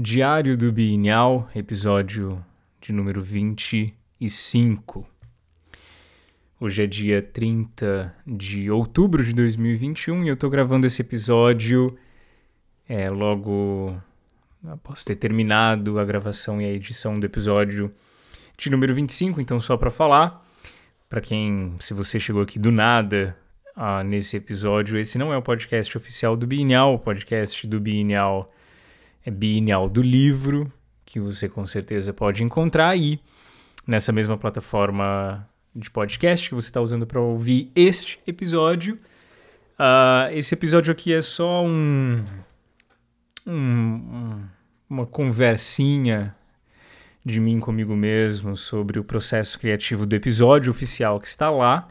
Diário do Bienal, episódio de número 25. Hoje é dia 30 de outubro de 2021 e eu tô gravando esse episódio é, logo após ter terminado a gravação e a edição do episódio de número 25. Então, só para falar, para quem, se você chegou aqui do nada ah, nesse episódio, esse não é o podcast oficial do Bienal, o podcast do Bienal bienal do livro, que você com certeza pode encontrar aí nessa mesma plataforma de podcast que você está usando para ouvir este episódio. Uh, esse episódio aqui é só um, um, uma conversinha de mim comigo mesmo sobre o processo criativo do episódio oficial que está lá.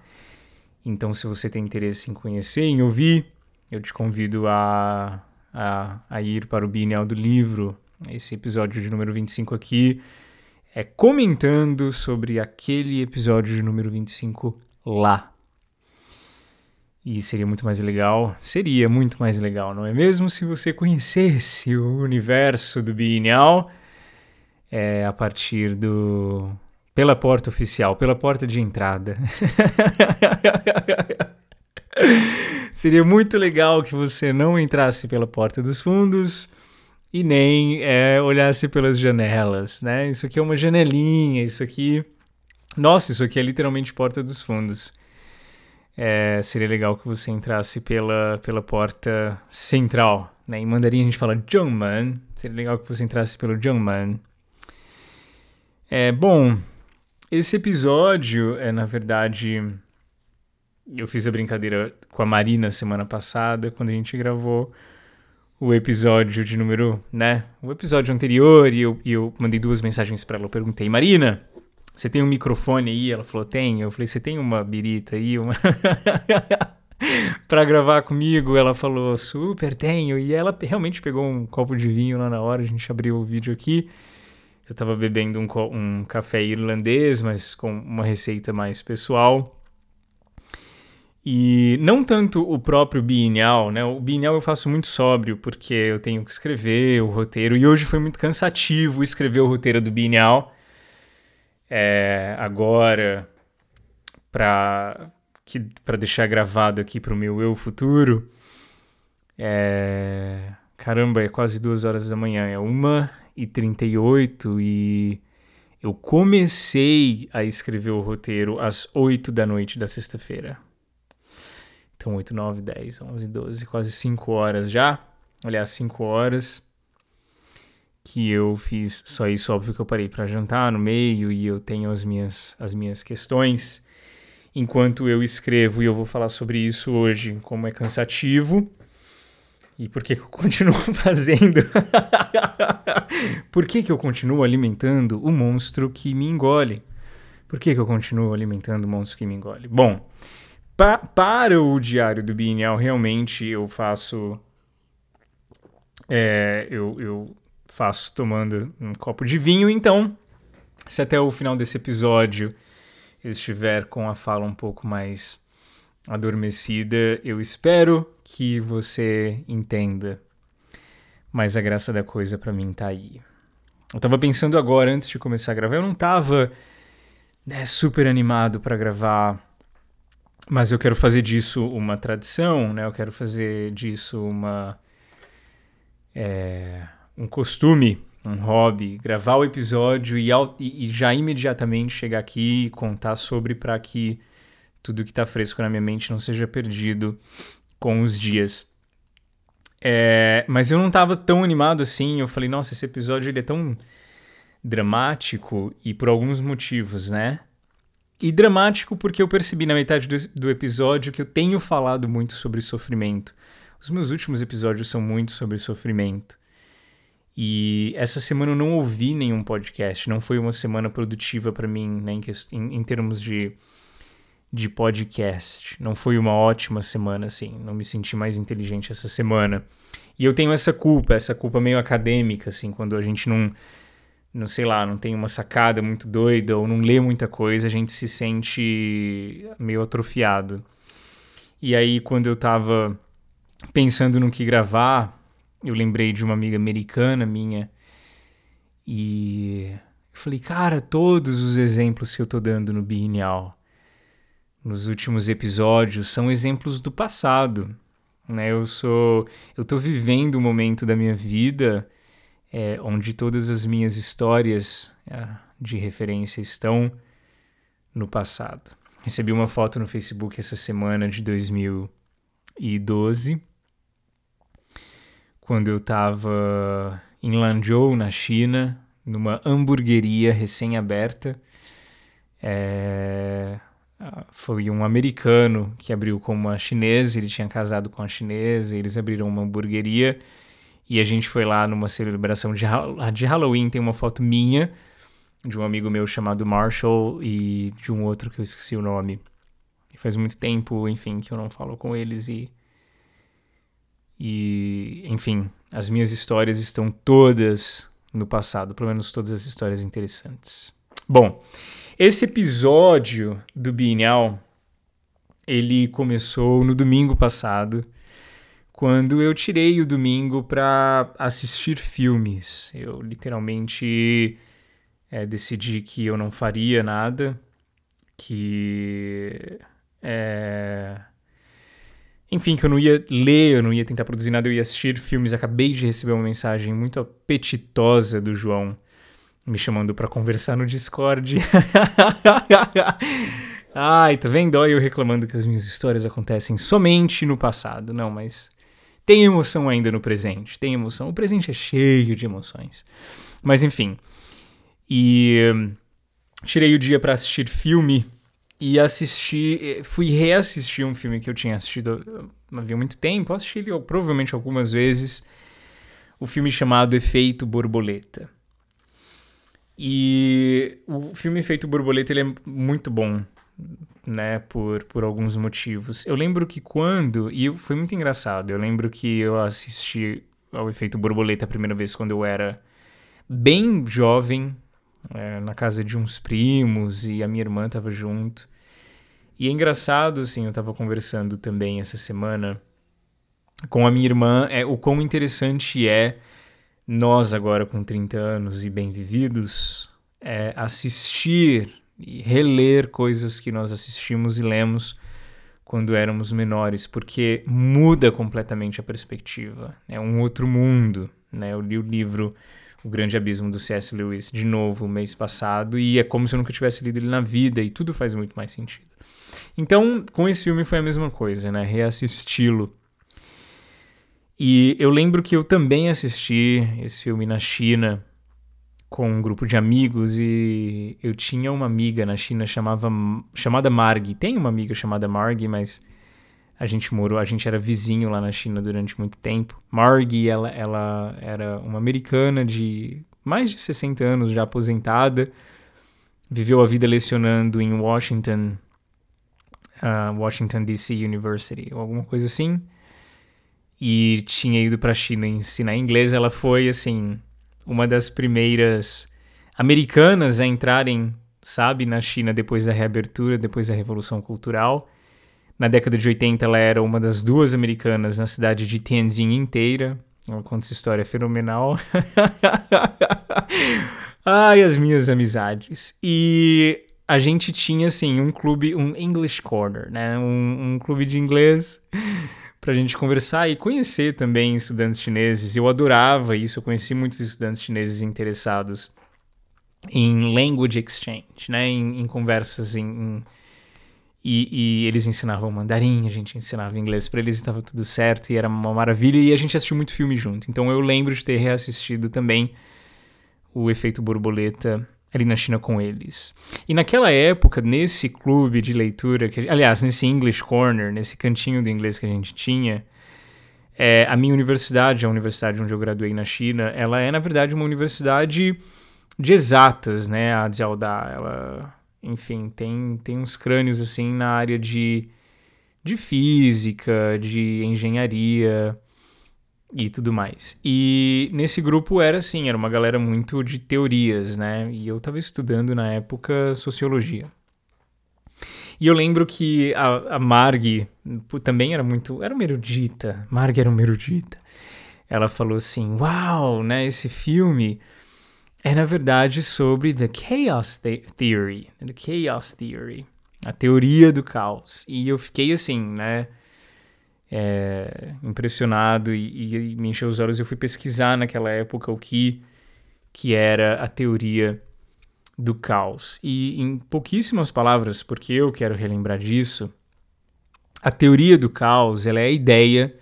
Então, se você tem interesse em conhecer, em ouvir, eu te convido a a, a ir para o Bienal do Livro. Esse episódio de número 25 aqui é comentando sobre aquele episódio de número 25 lá. E seria muito mais legal, seria muito mais legal, não é mesmo? Se você conhecesse o universo do Bienal é, a partir do. pela porta oficial, pela porta de entrada. Seria muito legal que você não entrasse pela porta dos fundos e nem é, olhasse pelas janelas, né? Isso aqui é uma janelinha, isso aqui. Nossa, isso aqui é literalmente porta dos fundos. É, seria legal que você entrasse pela, pela porta central. Né? Em mandarim a gente fala Zhengman. Seria legal que você entrasse pelo Zhengman. É, bom, esse episódio é, na verdade, eu fiz a brincadeira com a Marina semana passada, quando a gente gravou o episódio de número, né? O episódio anterior, e eu, e eu mandei duas mensagens para ela. Eu perguntei, Marina, você tem um microfone aí? Ela falou, tem. Eu falei, você tem uma birita aí? Uma... para gravar comigo? Ela falou, super, tenho. E ela realmente pegou um copo de vinho lá na hora, a gente abriu o vídeo aqui. Eu tava bebendo um, um café irlandês, mas com uma receita mais pessoal. E não tanto o próprio bienal, né? O bienal eu faço muito sóbrio, porque eu tenho que escrever o roteiro. E hoje foi muito cansativo escrever o roteiro do bienal. É, agora, para deixar gravado aqui para o meu eu futuro, é, caramba, é quase duas horas da manhã, é uma e trinta e oito eu comecei a escrever o roteiro às oito da noite da sexta-feira. Então, 8, 9, 10, 11, 12, quase 5 horas já. Aliás, 5 horas que eu fiz só isso. Óbvio que eu parei para jantar no meio e eu tenho as minhas, as minhas questões enquanto eu escrevo. E eu vou falar sobre isso hoje, como é cansativo. E por que, que eu continuo fazendo? por que, que eu continuo alimentando o monstro que me engole? Por que, que eu continuo alimentando o monstro que me engole? Bom, Pa para o diário do Bienal, realmente eu faço. É, eu, eu faço tomando um copo de vinho, então, se até o final desse episódio eu estiver com a fala um pouco mais adormecida, eu espero que você entenda. Mas a graça da coisa para mim tá aí. Eu tava pensando agora, antes de começar a gravar, eu não tava né, super animado para gravar mas eu quero fazer disso uma tradição, né? Eu quero fazer disso uma é, um costume, um hobby, gravar o episódio e, e, já imediatamente chegar aqui e contar sobre para que tudo que está fresco na minha mente não seja perdido com os dias. É, mas eu não estava tão animado assim. Eu falei, nossa, esse episódio ele é tão dramático e por alguns motivos, né? E dramático porque eu percebi na metade do, do, episódio que eu tenho falado muito sobre sofrimento. Os meus últimos episódios são muito sobre sofrimento. E essa semana eu não ouvi nenhum podcast, não foi uma semana produtiva para mim né, em, em, termos de, de podcast. Não foi uma ótima semana, assim. Não me senti mais inteligente essa semana. E eu tenho essa culpa, essa culpa meio acadêmica, assim, quando a gente não não sei lá, não tem uma sacada muito doida ou não lê muita coisa, a gente se sente meio atrofiado. E aí, quando eu tava pensando no que gravar, eu lembrei de uma amiga americana minha E eu falei, cara, todos os exemplos que eu tô dando no Biennial nos últimos episódios são exemplos do passado. Né? Eu sou. Eu tô vivendo um momento da minha vida é, onde todas as minhas histórias é, de referência estão no passado. Recebi uma foto no Facebook essa semana de 2012, quando eu estava em Lanzhou, na China, numa hamburgueria recém-aberta. É, foi um americano que abriu com uma chinesa, ele tinha casado com a chinesa, eles abriram uma hamburgueria e a gente foi lá numa celebração de, de Halloween. Tem uma foto minha de um amigo meu chamado Marshall e de um outro que eu esqueci o nome. E faz muito tempo, enfim, que eu não falo com eles e. E, enfim, as minhas histórias estão todas no passado, pelo menos todas as histórias interessantes. Bom, esse episódio do Bienal, ele começou no domingo passado, quando eu tirei o domingo para assistir filmes. Eu literalmente é, decidi que eu não faria nada, que. É, enfim, que eu não ia ler, eu não ia tentar produzir nada, eu ia assistir filmes. Acabei de receber uma mensagem muito apetitosa do João me chamando para conversar no Discord. Ai, tá vendo? Olha eu reclamando que as minhas histórias acontecem somente no passado. Não, mas tem emoção ainda no presente. Tem emoção. O presente é cheio de emoções. Mas enfim, e hum, tirei o dia para assistir filme e assisti, eh, fui reassistir um filme que eu tinha assistido hum, havia muito tempo, assisti ele provavelmente algumas vezes, o filme chamado Efeito Borboleta. E o filme Efeito Borboleta ele é muito bom, né, por, por alguns motivos. Eu lembro que quando, e foi muito engraçado, eu lembro que eu assisti ao Efeito Borboleta a primeira vez quando eu era bem jovem, é, na casa de uns primos e a minha irmã estava junto. E é engraçado, assim, eu estava conversando também essa semana com a minha irmã, é o quão interessante é nós agora com 30 anos e bem vividos é, assistir e reler coisas que nós assistimos e lemos quando éramos menores, porque muda completamente a perspectiva. É um outro mundo, né? Eu li o livro o Grande Abismo do C.S. Lewis de novo mês passado e é como se eu nunca tivesse lido ele na vida e tudo faz muito mais sentido. Então, com esse filme foi a mesma coisa, né? Reassisti-lo. E eu lembro que eu também assisti esse filme na China com um grupo de amigos e eu tinha uma amiga na China chamava, chamada Marg. Tem uma amiga chamada Marg, mas a gente morou, a gente era vizinho lá na China durante muito tempo. Margie, ela, ela era uma americana de mais de 60 anos, já aposentada. Viveu a vida lecionando em Washington, uh, Washington DC University, ou alguma coisa assim. E tinha ido para a China ensinar inglês. Ela foi, assim, uma das primeiras americanas a entrarem, sabe, na China depois da reabertura, depois da Revolução Cultural. Na década de 80, ela era uma das duas americanas na cidade de Tianjin inteira. Ela conta essa história fenomenal. Ai, as minhas amizades. E a gente tinha, assim, um clube, um English Corner, né? Um, um clube de inglês pra gente conversar e conhecer também estudantes chineses. Eu adorava isso, eu conheci muitos estudantes chineses interessados em language exchange, né? Em, em conversas em, em e, e, eles ensinavam mandarim, a gente ensinava inglês para eles estava tudo certo e era uma maravilha. E a gente assistiu muito filme junto. Então eu lembro de ter reassistido também o Efeito Borboleta ali na China com eles. E naquela época, nesse clube de leitura, que, aliás, nesse English Corner, nesse cantinho do inglês que a gente tinha, é, a minha universidade, a universidade onde eu graduei na China, ela é na verdade uma universidade de exatas, né? A Jiaodá, ela enfim, tem, tem uns crânios assim na área de, de física, de engenharia e tudo mais. E nesse grupo era assim, era uma galera muito de teorias, né? E eu estava estudando na época sociologia. E eu lembro que a, a Marg também era muito. Era uma erudita. Marg era uma erudita. Ela falou assim: Uau, né? Esse filme é na verdade sobre the chaos theory, the chaos theory, a teoria do caos. E eu fiquei assim, né, é, impressionado e, e me encheu os olhos. Eu fui pesquisar naquela época o que que era a teoria do caos. E em pouquíssimas palavras, porque eu quero relembrar disso, a teoria do caos ela é a ideia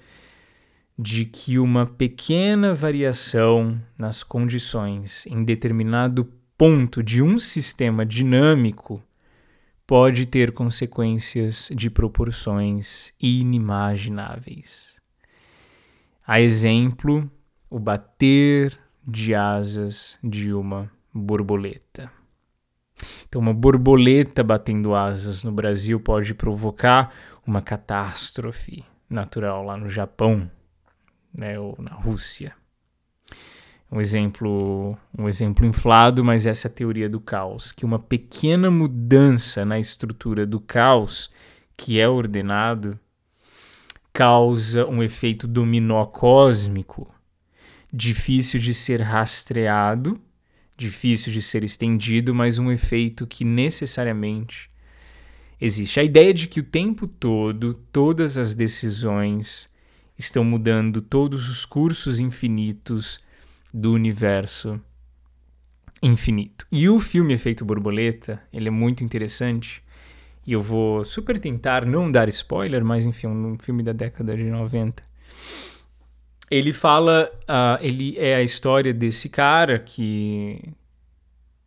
de que uma pequena variação nas condições em determinado ponto de um sistema dinâmico pode ter consequências de proporções inimagináveis. A exemplo, o bater de asas de uma borboleta. Então, uma borboleta batendo asas no Brasil pode provocar uma catástrofe natural lá no Japão, né, ou na Rússia. Um exemplo, um exemplo inflado, mas essa é a teoria do caos, que uma pequena mudança na estrutura do caos, que é ordenado, causa um efeito dominó cósmico, difícil de ser rastreado, difícil de ser estendido, mas um efeito que necessariamente existe. A ideia de que o tempo todo, todas as decisões estão mudando todos os cursos infinitos do universo infinito. E o filme Efeito Borboleta, ele é muito interessante. E eu vou super tentar não dar spoiler, mas enfim, um filme da década de 90. Ele fala, uh, ele é a história desse cara que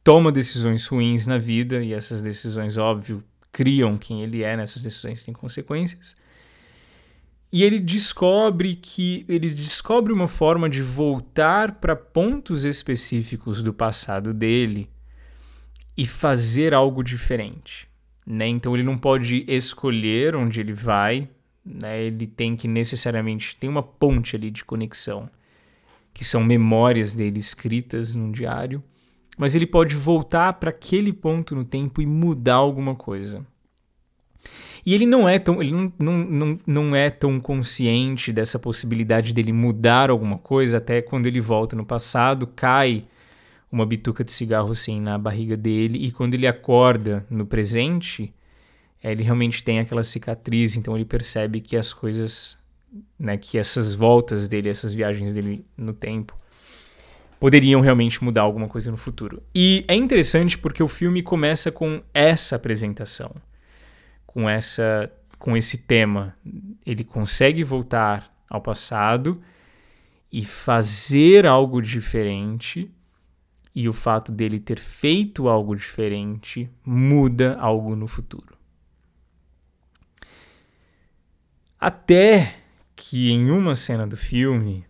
toma decisões ruins na vida e essas decisões, óbvio, criam quem ele é, nessas decisões têm consequências. E ele descobre que ele descobre uma forma de voltar para pontos específicos do passado dele e fazer algo diferente. Né? Então ele não pode escolher onde ele vai, né? ele tem que necessariamente tem uma ponte ali de conexão, que são memórias dele escritas num diário, mas ele pode voltar para aquele ponto no tempo e mudar alguma coisa. E ele não é tão, ele não, não, não, não é tão consciente dessa possibilidade dele mudar alguma coisa, até quando ele volta no passado, cai uma bituca de cigarro assim na barriga dele, e quando ele acorda no presente, é, ele realmente tem aquela cicatriz, então ele percebe que as coisas, né, que essas voltas dele, essas viagens dele no tempo, poderiam realmente mudar alguma coisa no futuro. E é interessante porque o filme começa com essa apresentação com essa com esse tema. Ele consegue voltar ao passado e fazer algo diferente. E o fato dele ter feito algo diferente muda algo no futuro. Até que em uma cena do filme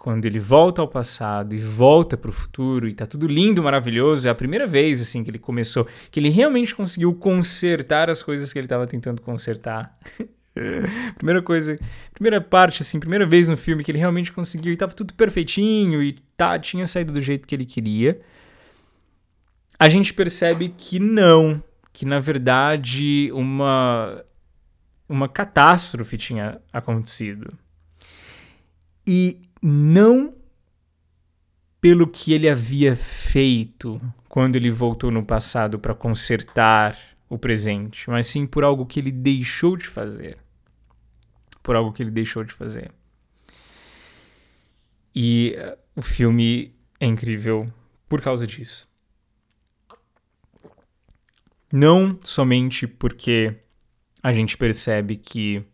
quando ele volta ao passado e volta para o futuro e tá tudo lindo, maravilhoso, é a primeira vez assim que ele começou, que ele realmente conseguiu consertar as coisas que ele estava tentando consertar. primeira coisa, primeira parte assim, primeira vez no filme que ele realmente conseguiu e tava tudo perfeitinho e tá, tinha saído do jeito que ele queria. A gente percebe que não, que na verdade uma uma catástrofe tinha acontecido. E não pelo que ele havia feito quando ele voltou no passado para consertar o presente, mas sim por algo que ele deixou de fazer. Por algo que ele deixou de fazer. E uh, o filme é incrível por causa disso. Não somente porque a gente percebe que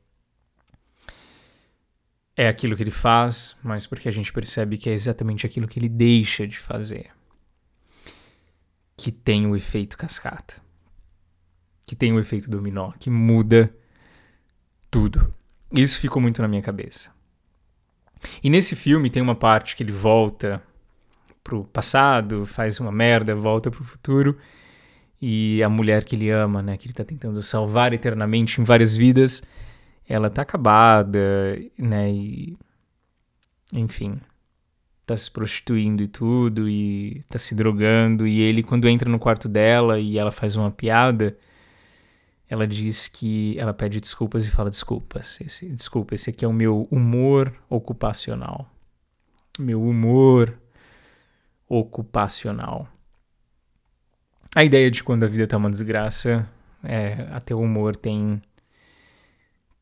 é aquilo que ele faz, mas porque a gente percebe que é exatamente aquilo que ele deixa de fazer que tem o efeito cascata, que tem o efeito dominó, que muda tudo. Isso ficou muito na minha cabeça. E nesse filme tem uma parte que ele volta pro passado, faz uma merda, volta pro futuro, e a mulher que ele ama, né, que ele tá tentando salvar eternamente em várias vidas, ela tá acabada, né? E, enfim, tá se prostituindo e tudo, e tá se drogando. E ele, quando entra no quarto dela e ela faz uma piada, ela diz que ela pede desculpas e fala desculpas. Esse, desculpa, esse aqui é o meu humor ocupacional. Meu humor ocupacional. A ideia de quando a vida tá uma desgraça, é, até o humor tem,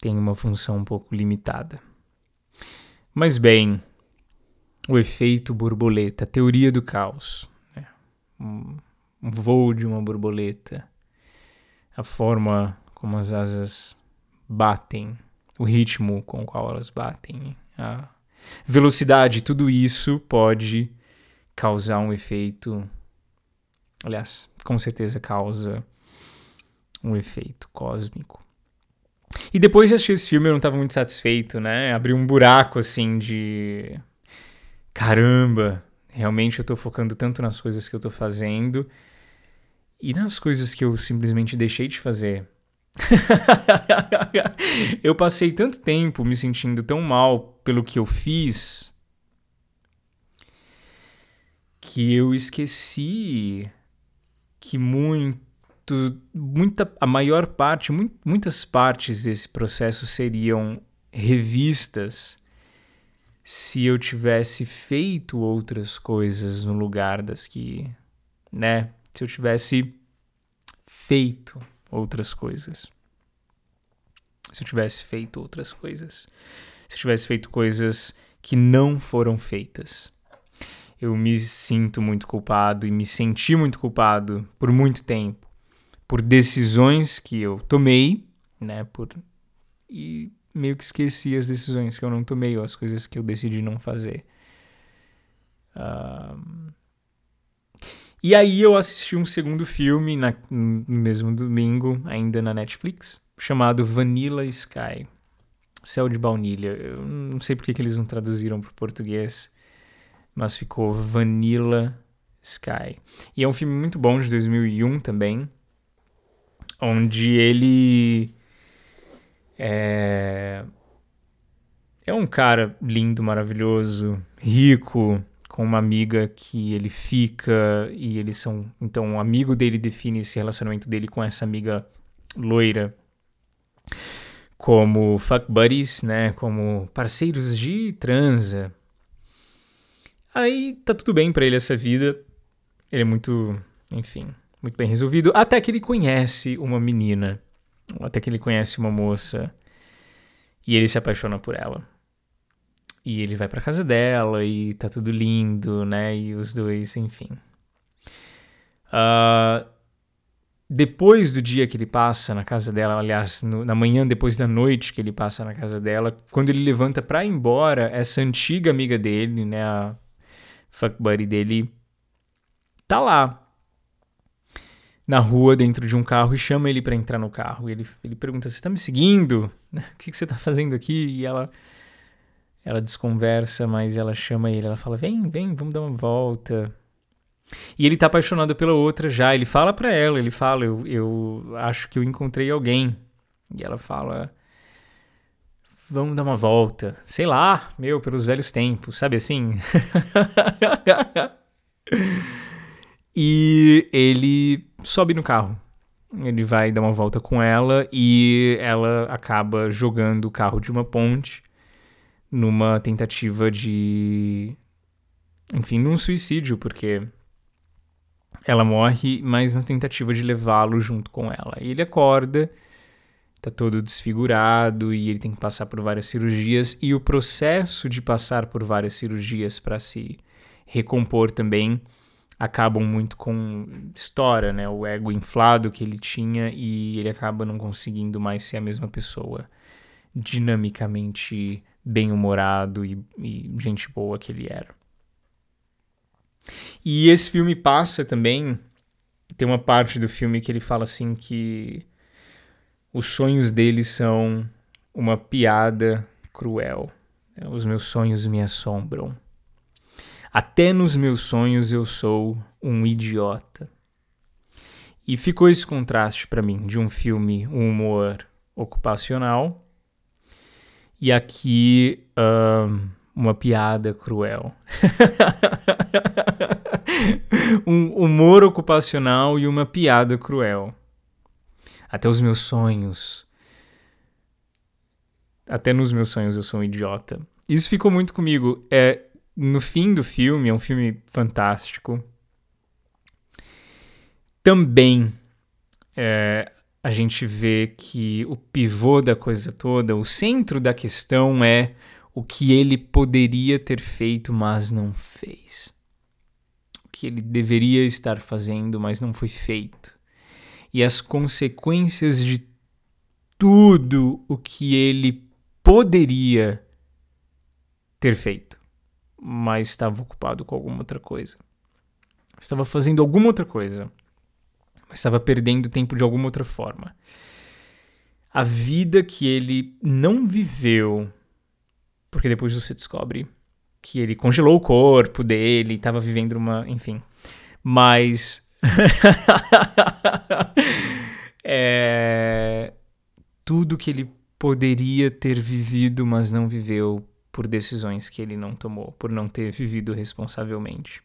tem uma função um pouco limitada. Mas bem, o efeito borboleta, a teoria do caos. Né? Um, voo de uma borboleta, a forma como as asas batem, o ritmo com o qual elas batem, a velocidade, tudo isso pode causar um efeito. Aliás, com certeza causa um efeito cósmico. E depois de assistir esse filme eu não estava muito satisfeito, né? Abriu um buraco assim de caramba, realmente eu estou focando tanto nas coisas que eu estou fazendo e nas coisas que eu simplesmente deixei de fazer. eu passei tanto tempo me sentindo tão mal pelo que eu fiz que eu esqueci que muito, muita, a maior parte, muito, muitas partes desse processo seriam revistas se eu tivesse feito outras coisas no lugar das que, né? Se eu tivesse feito outras coisas. Se eu tivesse feito outras coisas. Se eu tivesse feito coisas que não foram feitas. Eu me sinto muito culpado e me senti muito culpado por muito tempo por decisões que eu tomei, né? Por e meio que esqueci as decisões que eu não tomei ou as coisas que eu decidi não fazer. Uh... E aí eu assisti um segundo filme na, no mesmo domingo, ainda na Netflix, chamado Vanilla Sky. Céu de Baunilha. Eu não sei porque que eles não traduziram para português, mas ficou Vanilla Sky. E é um filme muito bom de 2001 também, onde ele é, é um cara lindo, maravilhoso, rico, com uma amiga que ele fica e eles são. Então, o amigo dele define esse relacionamento dele com essa amiga loira como fuck buddies, né? Como parceiros de transa. Aí tá tudo bem para ele essa vida. Ele é muito, enfim, muito bem resolvido. Até que ele conhece uma menina até que ele conhece uma moça e ele se apaixona por ela. E ele vai para casa dela e tá tudo lindo, né? E os dois, enfim. Uh, depois do dia que ele passa na casa dela, aliás, no, na manhã depois da noite que ele passa na casa dela, quando ele levanta pra ir embora, essa antiga amiga dele, né, a fuck buddy dele, tá lá, na rua dentro de um carro e chama ele para entrar no carro. E ele, ele pergunta: Você tá me seguindo? O que, que você tá fazendo aqui? E ela, ela desconversa, mas ela chama ele. Ela fala: Vem, vem, vamos dar uma volta. E ele tá apaixonado pela outra já. Ele fala para ela: Ele fala, eu, eu acho que eu encontrei alguém. E ela fala: Vamos dar uma volta. Sei lá, meu, pelos velhos tempos, sabe assim? E ele sobe no carro. Ele vai dar uma volta com ela e ela acaba jogando o carro de uma ponte numa tentativa de. Enfim, num suicídio, porque ela morre, mas na tentativa de levá-lo junto com ela. E ele acorda, tá todo desfigurado e ele tem que passar por várias cirurgias. E o processo de passar por várias cirurgias para se recompor também acabam muito com história, né? O ego inflado que ele tinha e ele acaba não conseguindo mais ser a mesma pessoa dinamicamente bem-humorado e, e gente boa que ele era. E esse filme passa também. Tem uma parte do filme que ele fala assim que os sonhos dele são uma piada cruel. Os meus sonhos me assombram. Até nos meus sonhos eu sou um idiota. E ficou esse contraste para mim de um filme, um humor ocupacional, e aqui um, uma piada cruel. um humor ocupacional e uma piada cruel. Até os meus sonhos. Até nos meus sonhos eu sou um idiota. Isso ficou muito comigo. É, no fim do filme, é um filme fantástico. Também é, a gente vê que o pivô da coisa toda, o centro da questão é o que ele poderia ter feito, mas não fez. O que ele deveria estar fazendo, mas não foi feito. E as consequências de tudo o que ele poderia ter feito, mas estava ocupado com alguma outra coisa. Estava fazendo alguma outra coisa, mas estava perdendo tempo de alguma outra forma. A vida que ele não viveu, porque depois você descobre que ele congelou o corpo dele, estava vivendo uma. Enfim. Mas. é, tudo que ele poderia ter vivido, mas não viveu por decisões que ele não tomou, por não ter vivido responsavelmente.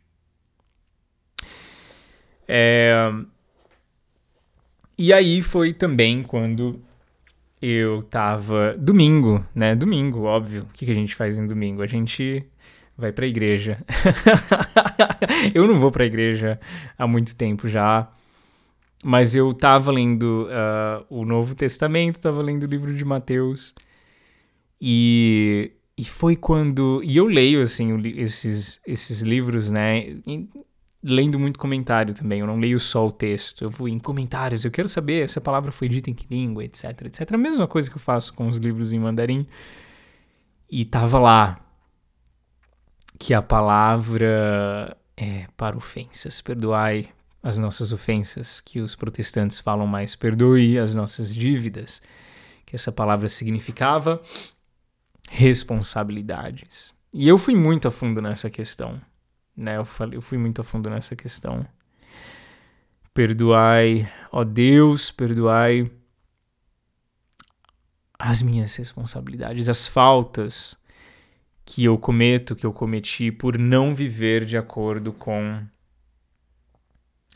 É... E aí foi também quando eu tava. Domingo, né? Domingo, óbvio. O que, a gente faz em domingo? A gente vai pra igreja. eu não vou pra igreja há muito tempo já. Mas eu tava lendo uh, o Novo Testamento, tava lendo o livro de Mateus. E e foi quando. E eu leio, assim, esses, esses livros, né? lendo muito comentário também. Eu não leio só o texto. Eu vou em comentários. Eu quero saber se a palavra foi dita em que língua, etc, etc. A mesma coisa que eu faço com os livros em mandarim. E tava lá que a palavra é para ofensas. Perdoai as nossas ofensas, que os protestantes falam mais. Perdoe as nossas dívidas. Que essa palavra significava responsabilidades. E eu fui muito a fundo nessa questão, né? Eu, falei, eu fui muito a fundo nessa questão. Perdoai, ó Deus, perdoai as minhas responsabilidades, as faltas que eu cometo, que eu cometi por não viver de acordo com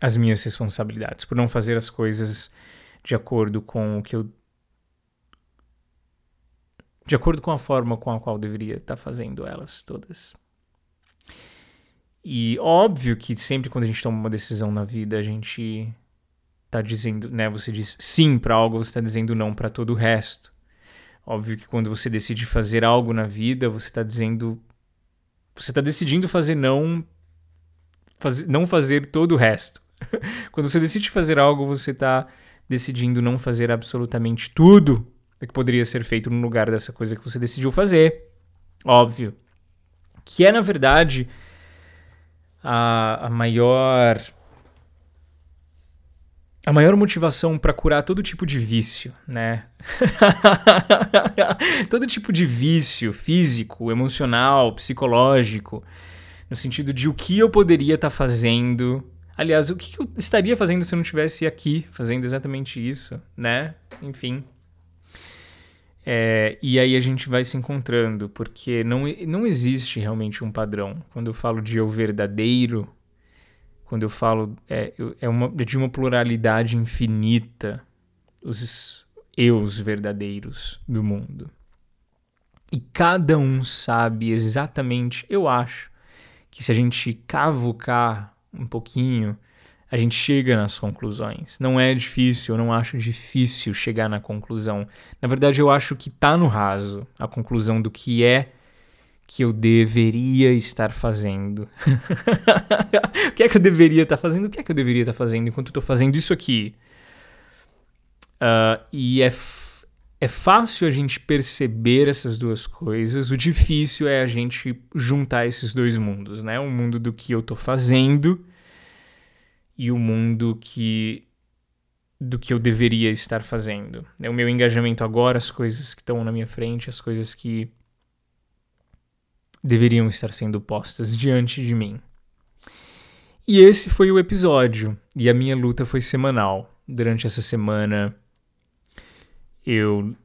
as minhas responsabilidades, por não fazer as coisas de acordo com o que eu de acordo com a forma com a qual deveria estar fazendo elas todas. E óbvio que sempre quando a gente toma uma decisão na vida, a gente tá dizendo, né, você diz sim para algo, você está dizendo não para todo o resto. Óbvio que quando você decide fazer algo na vida, você está dizendo você está decidindo fazer não faz, não fazer todo o resto. quando você decide fazer algo, você está decidindo não fazer absolutamente tudo que poderia ser feito no lugar dessa coisa que você decidiu fazer. Óbvio. Que é, na verdade, a, a maior. A maior motivação para curar todo tipo de vício, né? todo tipo de vício físico, emocional, psicológico, no sentido de o que eu poderia estar tá fazendo. Aliás, o que eu estaria fazendo se eu não estivesse aqui fazendo exatamente isso, né? Enfim. É, e aí a gente vai se encontrando, porque não, não existe realmente um padrão. Quando eu falo de eu verdadeiro, quando eu falo é, é, uma, é de uma pluralidade infinita, os eus verdadeiros do mundo. E cada um sabe exatamente, eu acho, que se a gente cavucar um pouquinho, a gente chega nas conclusões. Não é difícil, eu não acho difícil chegar na conclusão. Na verdade, eu acho que está no raso a conclusão do que é que eu deveria estar fazendo. o que é que eu deveria estar fazendo? O que é que eu deveria estar fazendo enquanto estou fazendo isso aqui? Uh, e é, é fácil a gente perceber essas duas coisas. O difícil é a gente juntar esses dois mundos, né? O mundo do que eu estou fazendo e o mundo que do que eu deveria estar fazendo. É o meu engajamento agora, as coisas que estão na minha frente, as coisas que deveriam estar sendo postas diante de mim. E esse foi o episódio, e a minha luta foi semanal. Durante essa semana eu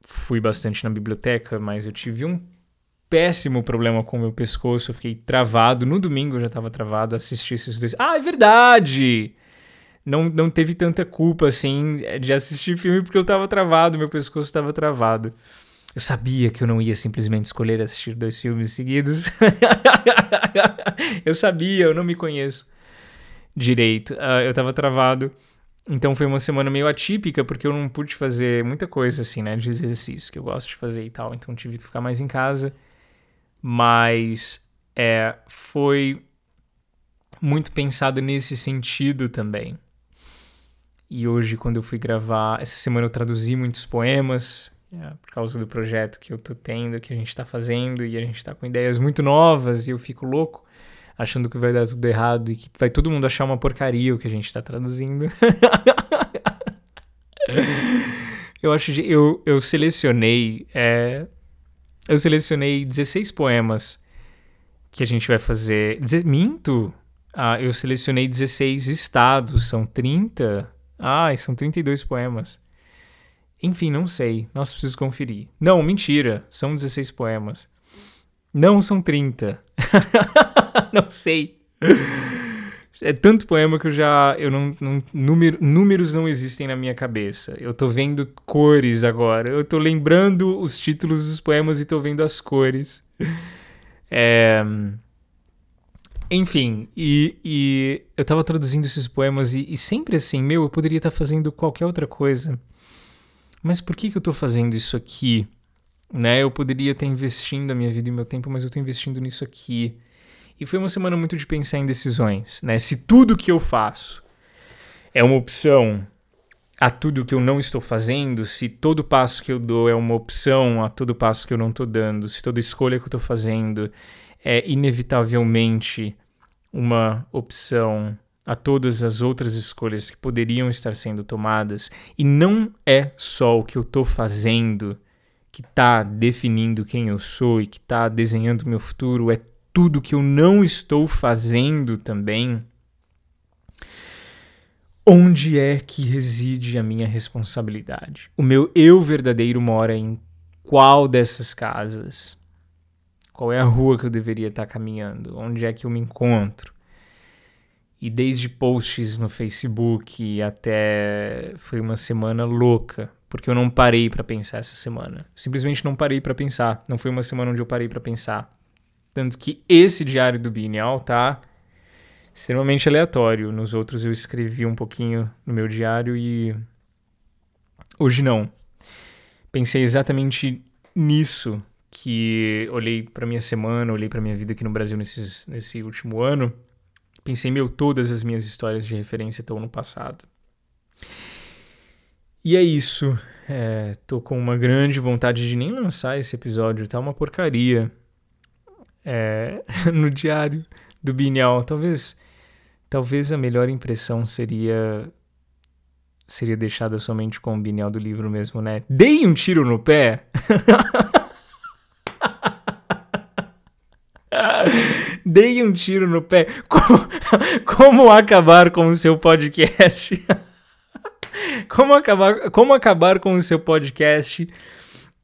fui bastante na biblioteca, mas eu tive um péssimo problema com o meu pescoço, eu fiquei travado. No domingo eu já estava travado, assisti esses dois. Ah, é verdade! Não, não teve tanta culpa assim de assistir filme porque eu estava travado, meu pescoço estava travado. Eu sabia que eu não ia simplesmente escolher assistir dois filmes seguidos. eu sabia, eu não me conheço direito. Uh, eu tava travado. Então foi uma semana meio atípica, porque eu não pude fazer muita coisa assim, né, de exercício que eu gosto de fazer e tal. Então tive que ficar mais em casa. Mas é, foi muito pensado nesse sentido também. E hoje, quando eu fui gravar, essa semana eu traduzi muitos poemas, é, por causa do projeto que eu tô tendo, que a gente tá fazendo, e a gente tá com ideias muito novas, e eu fico louco, achando que vai dar tudo errado e que vai todo mundo achar uma porcaria o que a gente tá traduzindo. eu acho que eu, eu selecionei. É, eu selecionei 16 poemas que a gente vai fazer. Minto! Ah, eu selecionei 16 estados, são 30 Ai, são 32 poemas. Enfim, não sei. Nossa, preciso conferir. Não, mentira. São 16 poemas. Não são 30. não sei. É tanto poema que eu já. Eu não, não número, números não existem na minha cabeça. Eu tô vendo cores agora. Eu tô lembrando os títulos dos poemas e tô vendo as cores. É. Enfim, e, e eu tava traduzindo esses poemas e, e, sempre assim, meu, eu poderia estar tá fazendo qualquer outra coisa. Mas por que, que eu tô fazendo isso aqui? Né? Eu poderia estar investindo a minha vida e meu tempo, mas eu tô investindo nisso aqui. E foi uma semana muito de pensar em decisões, né? Se tudo que eu faço é uma opção a tudo que eu não estou fazendo, se todo passo que eu dou é uma opção a todo passo que eu não estou dando, se toda escolha que eu estou fazendo é inevitavelmente uma opção a todas as outras escolhas que poderiam estar sendo tomadas, e não é só o que eu estou fazendo que está definindo quem eu sou e que está desenhando meu futuro, é tudo que eu não estou fazendo também. Onde é que reside a minha responsabilidade? O meu eu verdadeiro mora em qual dessas casas? Qual é a rua que eu deveria estar caminhando? Onde é que eu me encontro? E desde posts no Facebook até foi uma semana louca, porque eu não parei para pensar essa semana. Simplesmente não parei para pensar. Não foi uma semana onde eu parei para pensar. Tanto que esse diário do Bienal tá extremamente aleatório. Nos outros eu escrevi um pouquinho no meu diário e hoje não. Pensei exatamente nisso que olhei para minha semana, olhei para minha vida aqui no Brasil nesses, nesse último ano, pensei, meu, todas as minhas histórias de referência estão no passado. E é isso. É, tô com uma grande vontade de nem lançar esse episódio, tá uma porcaria. É, no diário do Bienal. Talvez, talvez a melhor impressão seria seria deixada somente com o Bienal do livro mesmo, né? Dei um tiro no pé. Dei um tiro no pé. Como, como acabar com o seu podcast? como, acabar, como acabar com o seu podcast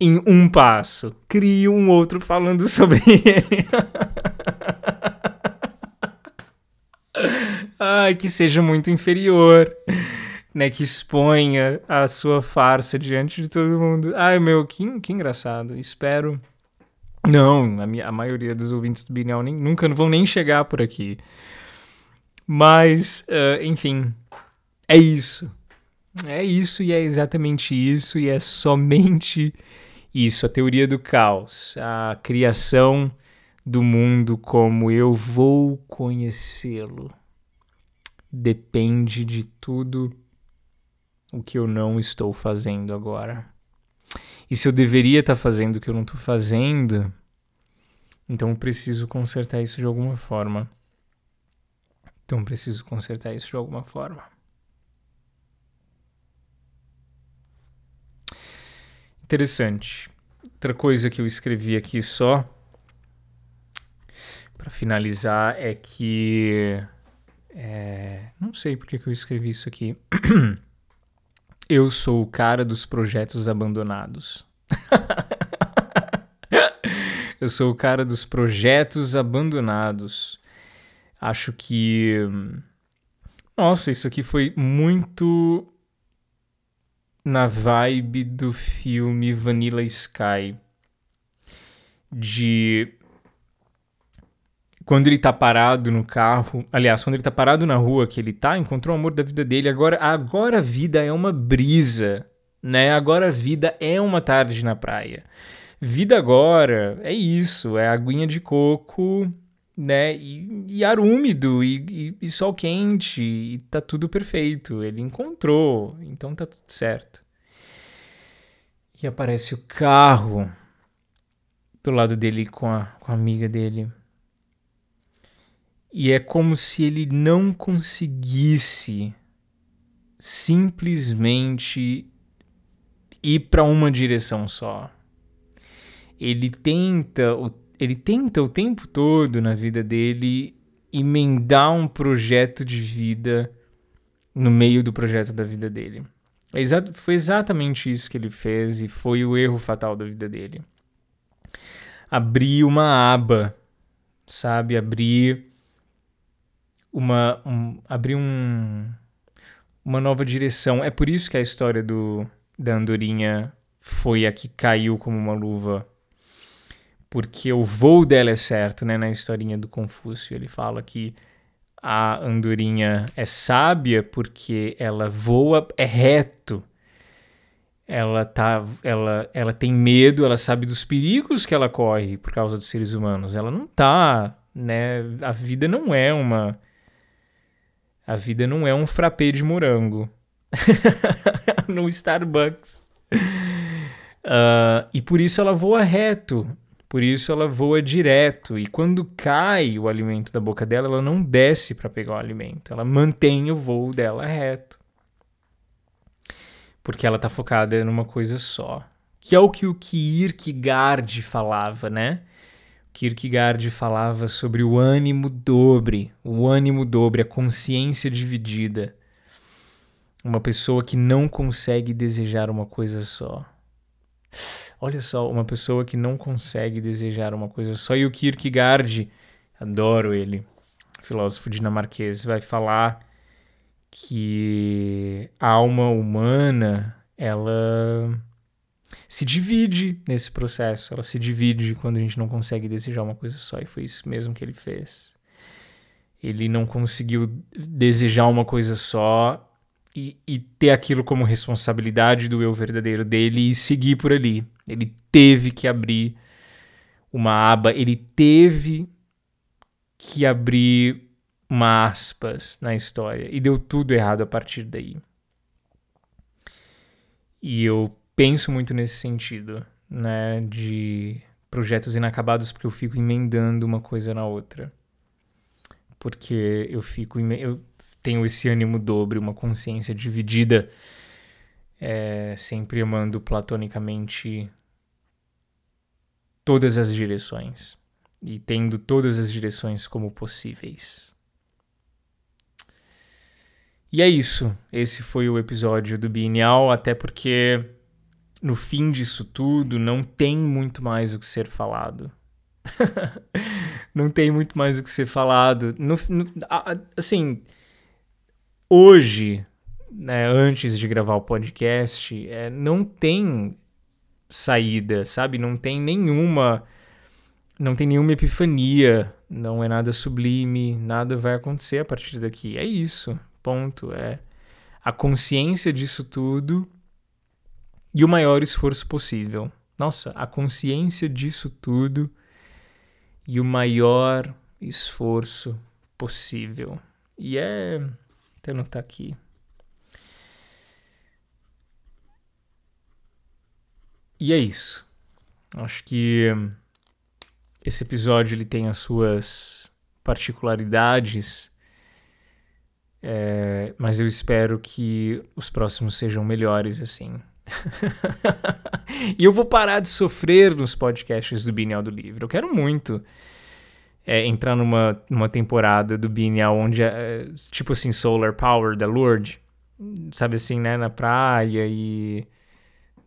em um passo? Crie um outro falando sobre ele. Ai, que seja muito inferior. Né, que exponha a sua farsa diante de todo mundo. Ai, meu, que, que engraçado. Espero não, a, minha, a maioria dos ouvintes do Binel nem, nunca vão nem chegar por aqui. Mas, uh, enfim, é isso. É isso e é exatamente isso e é somente isso. A teoria do caos, a criação do mundo como eu vou conhecê-lo. Depende de tudo o que eu não estou fazendo agora. E se eu deveria estar fazendo o que eu não estou fazendo, então preciso consertar isso de alguma forma. Então preciso consertar isso de alguma forma. Interessante. Outra coisa que eu escrevi aqui só para finalizar é que é, não sei porque que eu escrevi isso aqui. Eu sou o cara dos projetos abandonados. eu sou o cara dos projetos abandonados. Acho que. Nossa, isso aqui foi muito. Na vibe do filme Vanilla Sky. De quando ele tá parado no carro, aliás, quando ele tá parado na rua que ele tá, encontrou o amor da vida dele, agora agora a vida é uma brisa, né? Agora a vida é uma tarde na praia. Vida agora é isso, é aguinha de coco, né? E, e ar úmido e, e, e sol quente, e tá tudo perfeito. Ele encontrou, então tá tudo certo. E aparece o carro do lado dele com a, com a amiga dele. E é como se ele não conseguisse simplesmente ir para uma direção só. Ele tenta, ele tenta o tempo todo na vida dele emendar um projeto de vida no meio do projeto da vida dele. É foi exatamente isso que ele fez e foi o erro fatal da vida dele. Abrir uma aba, sabe? Abrir uma um, abrir um, uma nova direção. É por isso que a história do da andorinha foi a que caiu como uma luva. Porque o voo dela é certo, né? Na historinha do Confúcio, ele fala que a andorinha é sábia porque ela voa é reto. Ela tá ela ela tem medo, ela sabe dos perigos que ela corre por causa dos seres humanos. Ela não tá, né? A vida não é uma a vida não é um frappé de morango no Starbucks. Uh, e por isso ela voa reto. Por isso ela voa direto. E quando cai o alimento da boca dela, ela não desce para pegar o alimento. Ela mantém o voo dela reto. Porque ela está focada numa coisa só. Que é o que o Kierkegaard falava, né? Kierkegaard falava sobre o ânimo dobre, o ânimo dobre, a consciência dividida. Uma pessoa que não consegue desejar uma coisa só. Olha só, uma pessoa que não consegue desejar uma coisa só. E o Kierkegaard, adoro ele, filósofo dinamarquês, vai falar que a alma humana, ela se divide nesse processo. Ela se divide quando a gente não consegue desejar uma coisa só. E foi isso mesmo que ele fez. Ele não conseguiu desejar uma coisa só e, e, ter aquilo como responsabilidade do eu verdadeiro dele e seguir por ali. Ele teve que abrir uma aba, ele teve que abrir uma aspas na história e deu tudo errado a partir daí. E eu penso muito nesse sentido, né, de projetos inacabados porque eu fico emendando uma coisa na outra. Porque eu fico eu tenho esse ânimo dobre, uma consciência dividida, é, sempre amando platonicamente todas as direções e tendo todas as direções como possíveis. E é isso. Esse foi o episódio do Biennial, até porque no fim disso tudo, não tem muito mais o que ser falado. não tem muito mais o que ser falado. No, no, assim, hoje, né, antes de gravar o podcast, é, não tem saída, sabe? Não tem nenhuma. Não tem nenhuma epifania, não é nada sublime, nada vai acontecer a partir daqui. É isso, ponto. É a consciência disso tudo e o maior esforço possível. Nossa, a consciência disso tudo e o maior esforço possível. E é. Até anotar aqui. E é isso. Acho que esse episódio ele tem as suas particularidades, é, mas eu espero que os próximos sejam melhores assim. e eu vou parar de sofrer nos podcasts do Bienal do Livro. Eu quero muito é, entrar numa, numa temporada do Bienal onde, é, tipo assim, Solar Power da Lourdes, sabe assim, né, na praia e...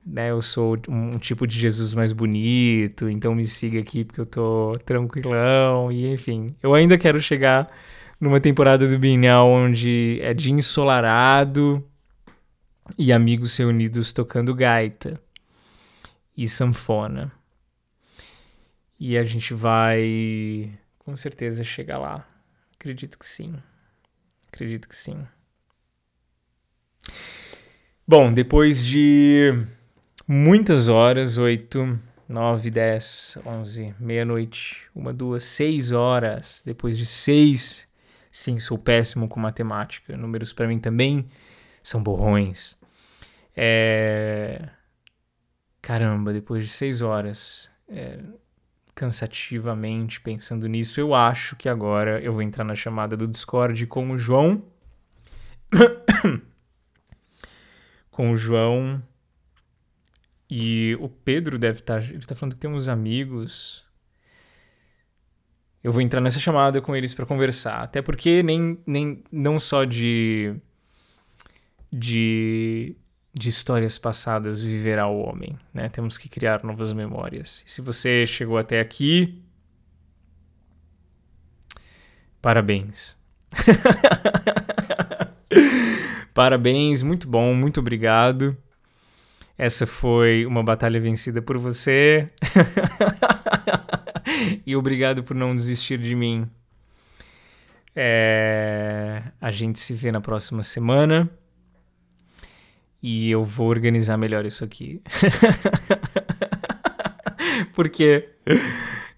Né, eu sou um tipo de Jesus mais bonito, então me siga aqui porque eu tô tranquilão e enfim. Eu ainda quero chegar numa temporada do Bienal onde é de ensolarado, e amigos reunidos tocando gaita e sanfona. E a gente vai com certeza chegar lá. Acredito que sim. Acredito que sim. Bom, depois de muitas horas 8, 9, 10, 11, meia-noite, uma, duas, seis horas. Depois de seis, sim, sou péssimo com matemática. Números para mim também são borrões. É... Caramba, depois de seis horas, é... cansativamente pensando nisso, eu acho que agora eu vou entrar na chamada do Discord com o João. com o João e o Pedro deve estar. Tá, ele está falando que tem uns amigos. Eu vou entrar nessa chamada com eles para conversar. Até porque nem, nem não só de. de. De histórias passadas viverá o homem, né? Temos que criar novas memórias. E se você chegou até aqui. Parabéns. Parabéns, muito bom, muito obrigado. Essa foi uma batalha vencida por você. e obrigado por não desistir de mim. É... A gente se vê na próxima semana. E eu vou organizar melhor isso aqui. Porque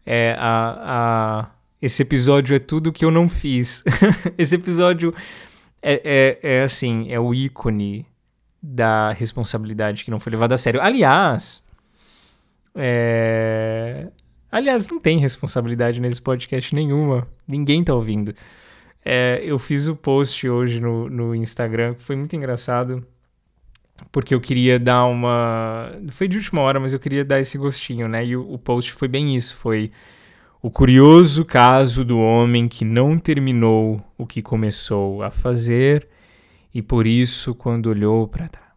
é, a, a, esse episódio é tudo que eu não fiz. esse episódio é, é, é assim, é o ícone da responsabilidade que não foi levada a sério. Aliás, é... aliás, não tem responsabilidade nesse podcast nenhuma. Ninguém tá ouvindo. É, eu fiz o post hoje no, no Instagram, que foi muito engraçado, porque eu queria dar uma. Foi de última hora, mas eu queria dar esse gostinho, né? E o, o post foi bem isso: foi o curioso caso do homem que não terminou o que começou a fazer e por isso, quando olhou para trás.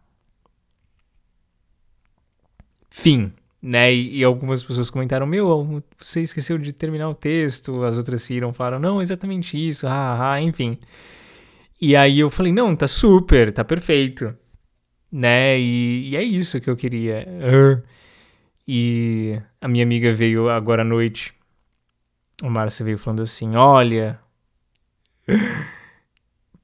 Fim. Né? E, e, algumas pessoas comentaram: Meu, você esqueceu de terminar o texto. As outras riram, falaram: Não, exatamente isso, ah, ah, enfim. E aí eu falei: Não, tá super, tá perfeito. Né? E, e é isso que eu queria. E a minha amiga veio agora à noite. O Márcio veio falando assim: Olha.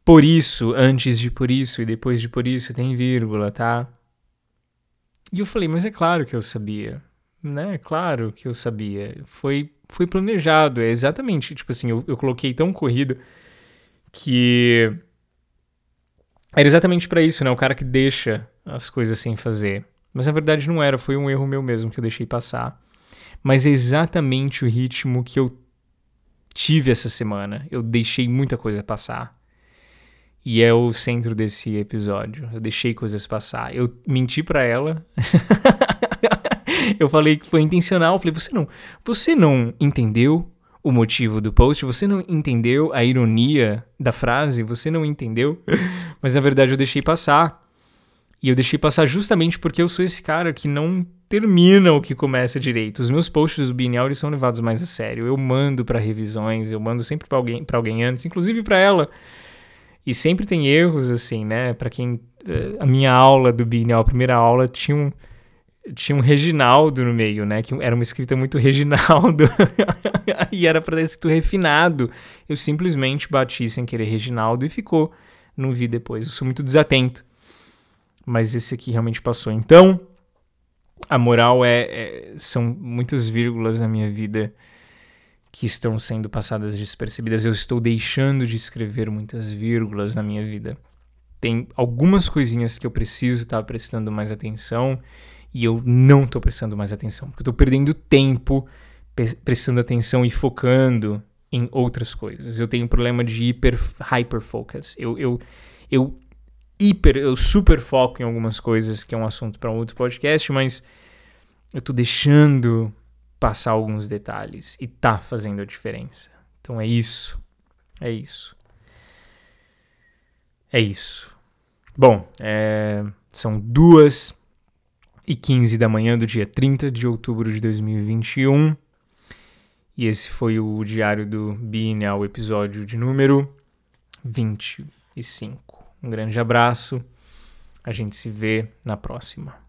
Por isso, antes de por isso e depois de por isso tem vírgula, tá? E eu falei, mas é claro que eu sabia, né? É claro que eu sabia. Foi, foi planejado, é exatamente, tipo assim, eu, eu coloquei tão corrido que era exatamente para isso, né? O cara que deixa as coisas sem fazer. Mas na verdade não era, foi um erro meu mesmo que eu deixei passar. Mas é exatamente o ritmo que eu tive essa semana. Eu deixei muita coisa passar. E é o centro desse episódio. Eu deixei coisas passar. Eu menti para ela. eu falei que foi intencional. Eu falei, você não, você não entendeu o motivo do post? Você não entendeu a ironia da frase? Você não entendeu? Mas na verdade eu deixei passar. E eu deixei passar justamente porque eu sou esse cara que não termina o que começa direito. Os meus posts do Biennial são levados mais a sério. Eu mando para revisões, eu mando sempre para alguém, alguém antes, inclusive para ela. E sempre tem erros, assim, né? Para quem. Eh, a minha aula do Biennial, a primeira aula, tinha um, tinha um Reginaldo no meio, né? Que era uma escrita muito Reginaldo. e era para ter escrito refinado. Eu simplesmente bati sem querer Reginaldo e ficou. Não vi depois. Eu sou muito desatento. Mas esse aqui realmente passou. Então, a moral é, é são muitas vírgulas na minha vida que estão sendo passadas despercebidas. Eu estou deixando de escrever muitas vírgulas na minha vida. Tem algumas coisinhas que eu preciso estar prestando mais atenção e eu não estou prestando mais atenção, porque eu estou perdendo tempo prestando atenção e focando em outras coisas. Eu tenho um problema de hiper hyper focus. Eu eu eu hiper eu super foco em algumas coisas que é um assunto para um outro podcast, mas eu estou deixando passar alguns detalhes e tá fazendo a diferença. Então é isso. É isso. É isso. Bom, é, são duas e 15 da manhã do dia 30 de outubro de 2021. E esse foi o diário do Bienal, episódio de número 25. Um grande abraço A gente se vê na próxima.